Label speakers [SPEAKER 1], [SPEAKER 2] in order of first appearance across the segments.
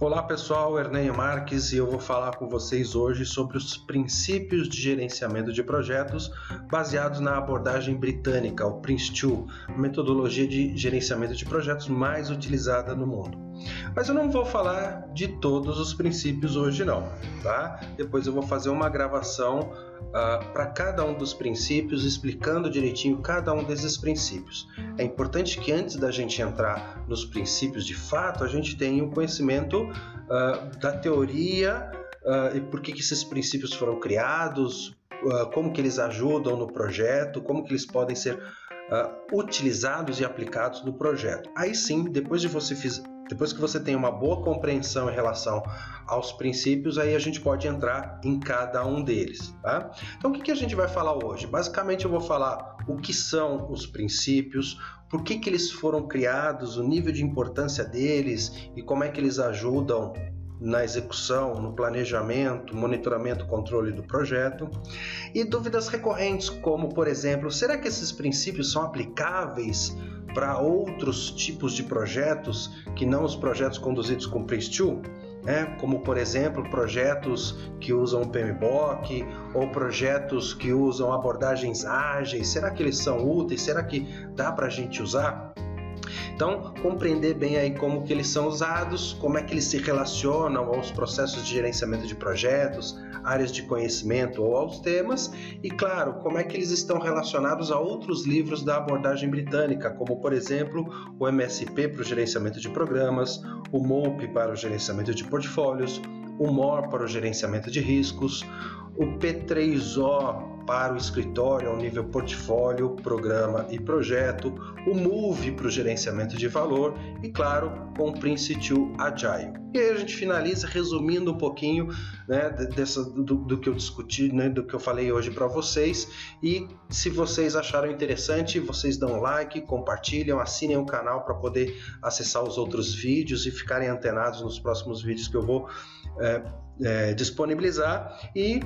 [SPEAKER 1] Olá pessoal, Erneio Marques e eu vou falar com vocês hoje sobre os princípios de gerenciamento de projetos baseados na abordagem britânica, o PRINCE2, metodologia de gerenciamento de projetos mais utilizada no mundo. Mas eu não vou falar de todos os princípios hoje não, tá? Depois eu vou fazer uma gravação uh, para cada um dos princípios, explicando direitinho cada um desses princípios. É importante que antes da gente entrar nos princípios de fato, a gente tenha o um conhecimento uh, da teoria uh, e por que, que esses princípios foram criados, como que eles ajudam no projeto, como que eles podem ser utilizados e aplicados no projeto. Aí sim, depois de você fiz, depois que você tem uma boa compreensão em relação aos princípios, aí a gente pode entrar em cada um deles. Tá? Então, o que, que a gente vai falar hoje? Basicamente, eu vou falar o que são os princípios, por que, que eles foram criados, o nível de importância deles e como é que eles ajudam na execução, no planejamento, monitoramento, controle do projeto, e dúvidas recorrentes, como por exemplo, será que esses princípios são aplicáveis para outros tipos de projetos que não os projetos conduzidos com Prince2, né? como por exemplo projetos que usam PMBOK ou projetos que usam abordagens ágeis. Será que eles são úteis? Será que dá para a gente usar? Então, compreender bem aí como que eles são usados, como é que eles se relacionam aos processos de gerenciamento de projetos, áreas de conhecimento ou aos temas, e claro, como é que eles estão relacionados a outros livros da abordagem britânica, como por exemplo o MSP para o gerenciamento de programas, o MOPE para o gerenciamento de portfólios, o MOR para o gerenciamento de riscos, o P3O para o escritório ao nível portfólio, programa e projeto, o Move para o gerenciamento de valor e, claro, com o Prince2 Agile. E aí a gente finaliza resumindo um pouquinho né, dessa, do, do, que eu discuti, né, do que eu falei hoje para vocês. E se vocês acharam interessante, vocês dão like, compartilham, assinem o canal para poder acessar os outros vídeos e ficarem antenados nos próximos vídeos que eu vou é, é, disponibilizar. E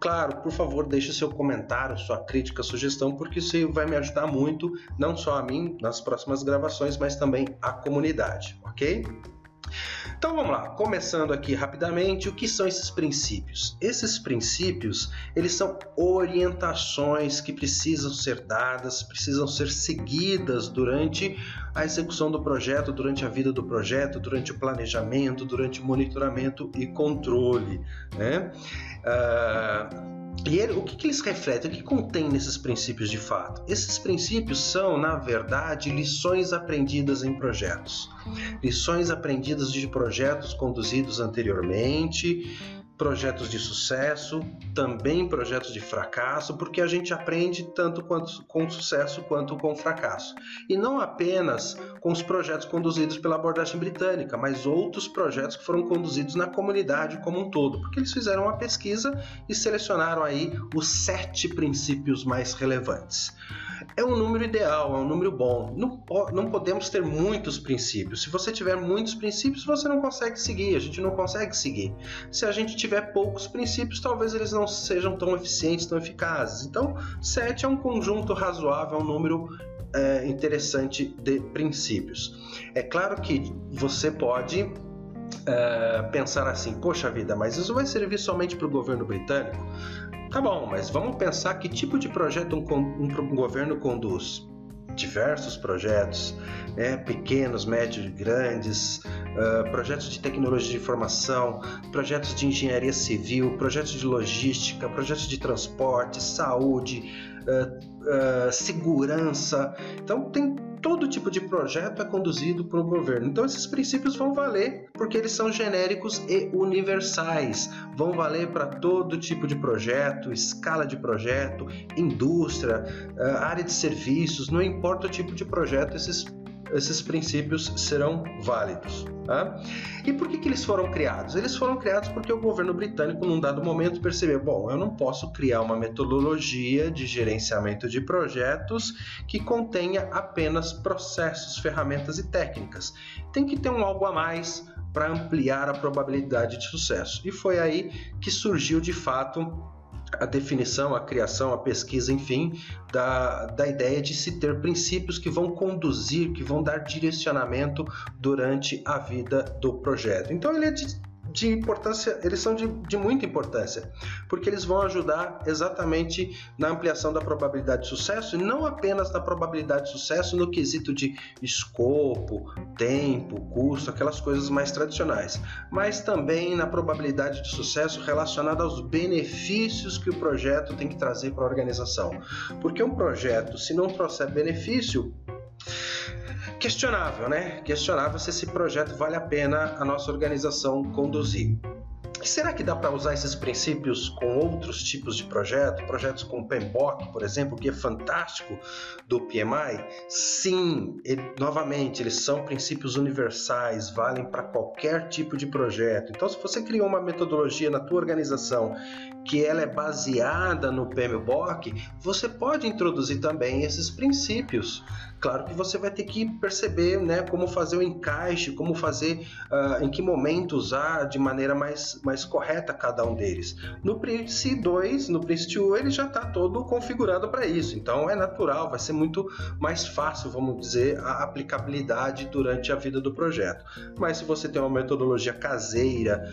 [SPEAKER 1] Claro, por favor, deixe seu comentário, sua crítica, sugestão, porque isso vai me ajudar muito, não só a mim nas próximas gravações, mas também a comunidade, ok? Então vamos lá, começando aqui rapidamente, o que são esses princípios? Esses princípios, eles são orientações que precisam ser dadas, precisam ser seguidas durante a execução do projeto, durante a vida do projeto, durante o planejamento, durante o monitoramento e controle, né? Uh, e ele, o que, que, eles refletem? O que contém nesses princípios de fato? Esses princípios são, na verdade, lições aprendidas em projetos. Lições aprendidas de projetos conduzidos anteriormente projetos de sucesso, também projetos de fracasso, porque a gente aprende tanto quanto com sucesso quanto com fracasso. E não apenas com os projetos conduzidos pela abordagem britânica, mas outros projetos que foram conduzidos na comunidade como um todo, porque eles fizeram uma pesquisa e selecionaram aí os sete princípios mais relevantes é um número ideal, é um número bom. Não, não podemos ter muitos princípios. Se você tiver muitos princípios, você não consegue seguir, a gente não consegue seguir. Se a gente tiver poucos princípios, talvez eles não sejam tão eficientes, tão eficazes. Então, 7 é um conjunto razoável, um número é, interessante de princípios. É claro que você pode é, pensar assim: poxa vida, mas isso vai servir somente para o governo britânico? Tá bom, mas vamos pensar que tipo de projeto um, um, um governo conduz. Diversos projetos, né, pequenos, médios grandes, uh, projetos de tecnologia de informação, projetos de engenharia civil, projetos de logística, projetos de transporte, saúde, uh, uh, segurança. Então, tem todo tipo de projeto é conduzido um governo. Então esses princípios vão valer porque eles são genéricos e universais. Vão valer para todo tipo de projeto, escala de projeto, indústria, área de serviços, não importa o tipo de projeto, esses esses princípios serão válidos. Tá? E por que, que eles foram criados? Eles foram criados porque o governo britânico, num dado momento, percebeu: bom, eu não posso criar uma metodologia de gerenciamento de projetos que contenha apenas processos, ferramentas e técnicas. Tem que ter um algo a mais para ampliar a probabilidade de sucesso. E foi aí que surgiu de fato a definição, a criação, a pesquisa, enfim, da, da ideia de se ter princípios que vão conduzir, que vão dar direcionamento durante a vida do projeto. Então, ele é de importância, eles são de, de, muita importância, porque eles vão ajudar exatamente na ampliação da probabilidade de sucesso e não apenas na probabilidade de sucesso no quesito de escopo, tempo, custo, aquelas coisas mais tradicionais, mas também na probabilidade de sucesso relacionada aos benefícios que o projeto tem que trazer para a organização. Porque um projeto, se não trouxer benefício, questionável, né? Questionável se esse projeto vale a pena a nossa organização conduzir. Será que dá para usar esses princípios com outros tipos de projeto? Projetos com PMBOK, por exemplo, que é fantástico do PMI? Sim, ele, novamente, eles são princípios universais, valem para qualquer tipo de projeto. Então, se você criou uma metodologia na tua organização que ela é baseada no PMBOK, você pode introduzir também esses princípios Claro que você vai ter que perceber né, como fazer o encaixe, como fazer, uh, em que momento usar de maneira mais, mais correta cada um deles. No Prince 2, no Prince 2, ele já está todo configurado para isso, então é natural, vai ser muito mais fácil, vamos dizer, a aplicabilidade durante a vida do projeto. Mas se você tem uma metodologia caseira,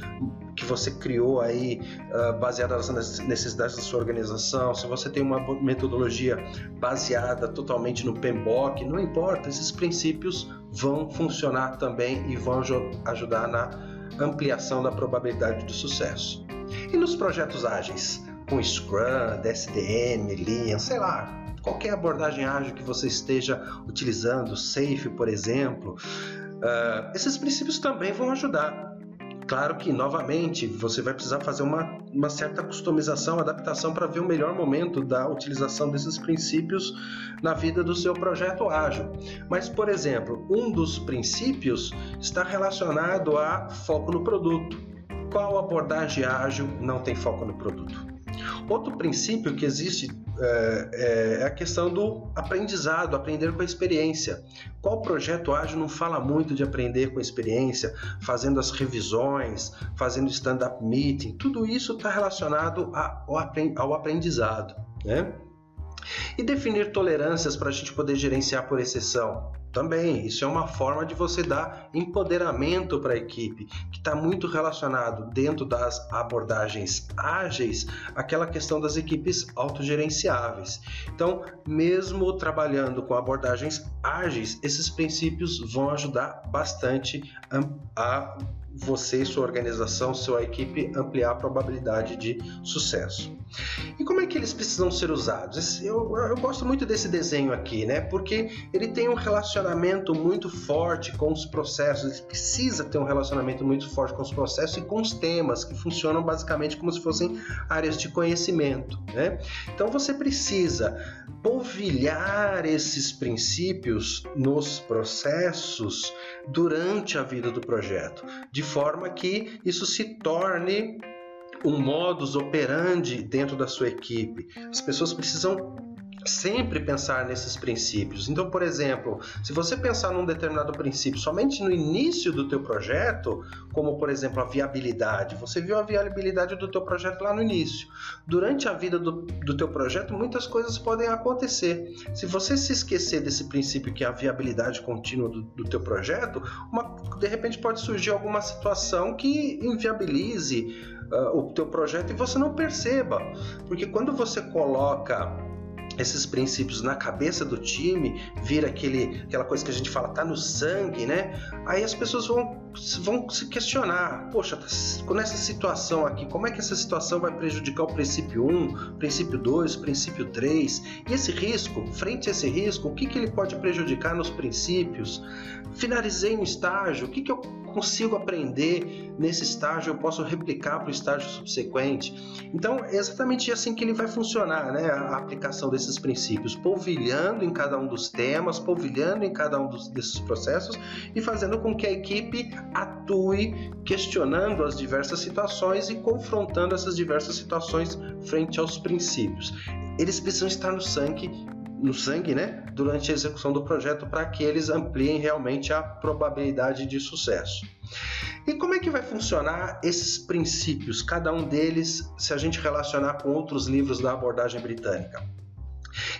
[SPEAKER 1] que você criou aí uh, baseada nas necessidades da sua organização, se você tem uma metodologia baseada totalmente no PMBOK, não importa, esses princípios vão funcionar também e vão ajudar na ampliação da probabilidade de sucesso. E nos projetos ágeis, com Scrum, DSDM, Lean, sei lá, qualquer abordagem ágil que você esteja utilizando, Safe, por exemplo, uh, esses princípios também vão ajudar Claro que, novamente, você vai precisar fazer uma, uma certa customização, adaptação para ver o melhor momento da utilização desses princípios na vida do seu projeto ágil. Mas, por exemplo, um dos princípios está relacionado a foco no produto. Qual abordagem ágil não tem foco no produto? Outro princípio que existe é, é, é, a questão do aprendizado, aprender com a experiência. Qual projeto ágil não fala muito de aprender com a experiência, fazendo as revisões, fazendo stand-up meeting? Tudo isso está relacionado ao aprendizado. Né? E definir tolerâncias para a gente poder gerenciar por exceção. Também, isso é uma forma de você dar empoderamento para a equipe, que está muito relacionado dentro das abordagens ágeis, aquela questão das equipes autogerenciáveis. Então, mesmo trabalhando com abordagens ágeis, esses princípios vão ajudar bastante a você e sua organização, sua equipe ampliar a probabilidade de sucesso. E como é que eles precisam ser usados? Eu, eu, gosto muito desse desenho aqui, né? Porque ele tem um relacionamento muito forte com os processos, ele precisa ter um relacionamento muito forte com os processos e com os temas, que funcionam basicamente como se fossem áreas de conhecimento, né? Então você precisa polvilhar esses princípios nos processos durante a vida do projeto, de forma que isso se torne um modus operandi dentro da sua equipe. As pessoas precisam sempre pensar nesses princípios. Então, por exemplo, se você pensar num determinado princípio somente no início do teu projeto, como por exemplo a viabilidade, você viu a viabilidade do teu projeto lá no início. Durante a vida do, do teu projeto, muitas coisas podem acontecer. Se você se esquecer desse princípio que é a viabilidade contínua do, do teu projeto, uma, de repente pode surgir alguma situação que inviabilize uh, o teu projeto e você não perceba. Porque quando você coloca esses princípios na cabeça do time, vira aquele, aquela coisa que a gente fala, tá no sangue, né? Aí as pessoas vão, vão se questionar, poxa, tá nessa situação aqui, como é que essa situação vai prejudicar o princípio 1, princípio 2, princípio 3? E esse risco, frente a esse risco, o que, que ele pode prejudicar nos princípios? Finalizei um estágio, o que, que eu consigo aprender nesse estágio, eu posso replicar para o estágio subsequente. Então, é exatamente assim que ele vai funcionar, né? A aplicação desses princípios, polvilhando em cada um dos temas, polvilhando em cada um dos, desses processos e fazendo com que a equipe atue questionando as diversas situações e confrontando essas diversas situações frente aos princípios. Eles precisam estar no sangue no sangue, né, durante a execução do projeto para que eles ampliem realmente a probabilidade de sucesso. E como é que vai funcionar esses princípios, cada um deles, se a gente relacionar com outros livros da abordagem britânica?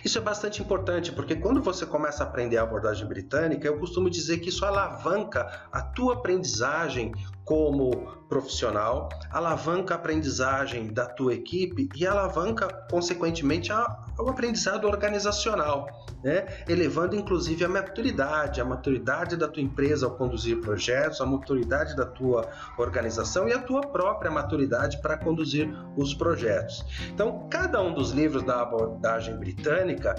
[SPEAKER 1] Isso é bastante importante porque quando você começa a aprender a abordagem britânica, eu costumo dizer que isso alavanca a tua aprendizagem como profissional, alavanca a aprendizagem da tua equipe e alavanca, consequentemente, o aprendizado organizacional, né? elevando inclusive a maturidade, a maturidade da tua empresa ao conduzir projetos, a maturidade da tua organização e a tua própria maturidade para conduzir os projetos. Então, cada um dos livros da abordagem britânica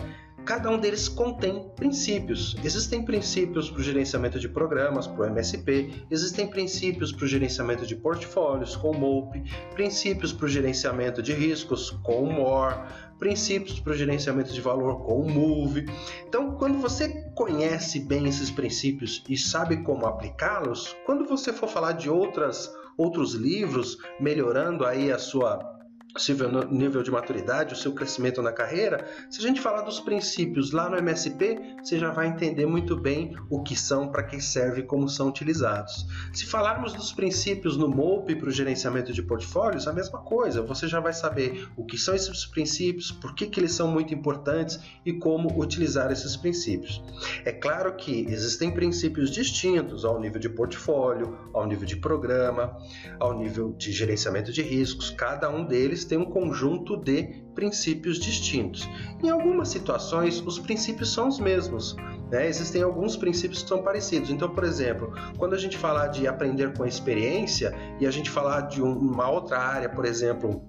[SPEAKER 1] cada um deles contém princípios. Existem princípios para o gerenciamento de programas, para o MSP, existem princípios para o gerenciamento de portfólios, com o MOP, princípios para o gerenciamento de riscos, com o MORE, princípios para o gerenciamento de valor, com o MOVE. Então, quando você conhece bem esses princípios e sabe como aplicá-los, quando você for falar de outras outros livros melhorando aí a sua seu nível de maturidade, o seu crescimento na carreira, se a gente falar dos princípios lá no MSP, você já vai entender muito bem o que são, para que serve e como são utilizados. Se falarmos dos princípios no MOP para o gerenciamento de portfólios, a mesma coisa, você já vai saber o que são esses princípios, por que, que eles são muito importantes e como utilizar esses princípios. É claro que existem princípios distintos ao nível de portfólio, ao nível de programa, ao nível de gerenciamento de riscos, cada um deles têm um conjunto de princípios distintos. Em algumas situações, os princípios são os mesmos. Né? Existem alguns princípios que são parecidos. Então, por exemplo, quando a gente falar de aprender com experiência e a gente falar de uma outra área, por exemplo,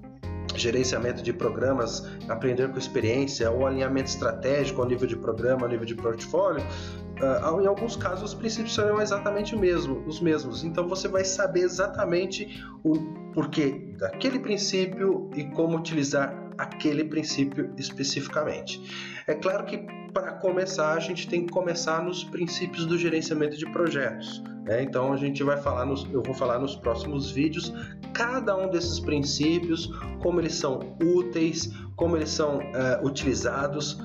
[SPEAKER 1] gerenciamento de programas, aprender com experiência ou alinhamento estratégico ao nível de programa, ao nível de portfólio, uh, em alguns casos os princípios serão exatamente mesmo, os mesmos. Então você vai saber exatamente o porquê daquele princípio e como utilizar aquele princípio especificamente. É claro que para começar a gente tem que começar nos princípios do gerenciamento de projetos. Né? Então a gente vai falar, nos, eu vou falar nos próximos vídeos cada um desses princípios, como eles são úteis, como eles são uh, utilizados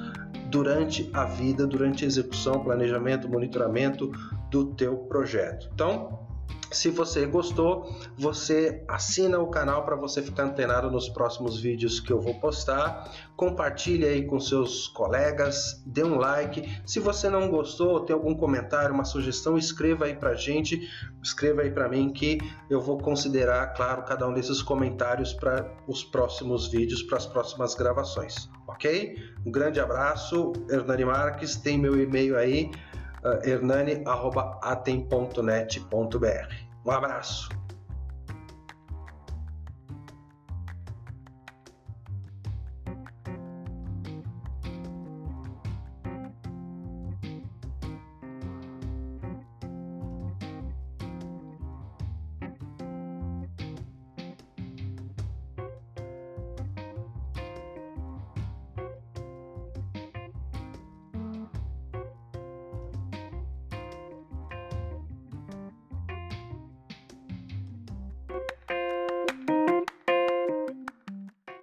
[SPEAKER 1] durante a vida, durante a execução, planejamento, monitoramento do teu projeto. Então, se você gostou, você assina o canal para você ficar antenado nos próximos vídeos que eu vou postar. Compartilhe aí com seus colegas, dê um like. Se você não gostou, tem algum comentário, uma sugestão, escreva aí para gente, escreva aí para mim que eu vou considerar, claro, cada um desses comentários para os próximos vídeos, para as próximas gravações, ok? Um grande abraço, Hernani Marques, tem meu e-mail aí hernani.atem.net.br. Um abraço!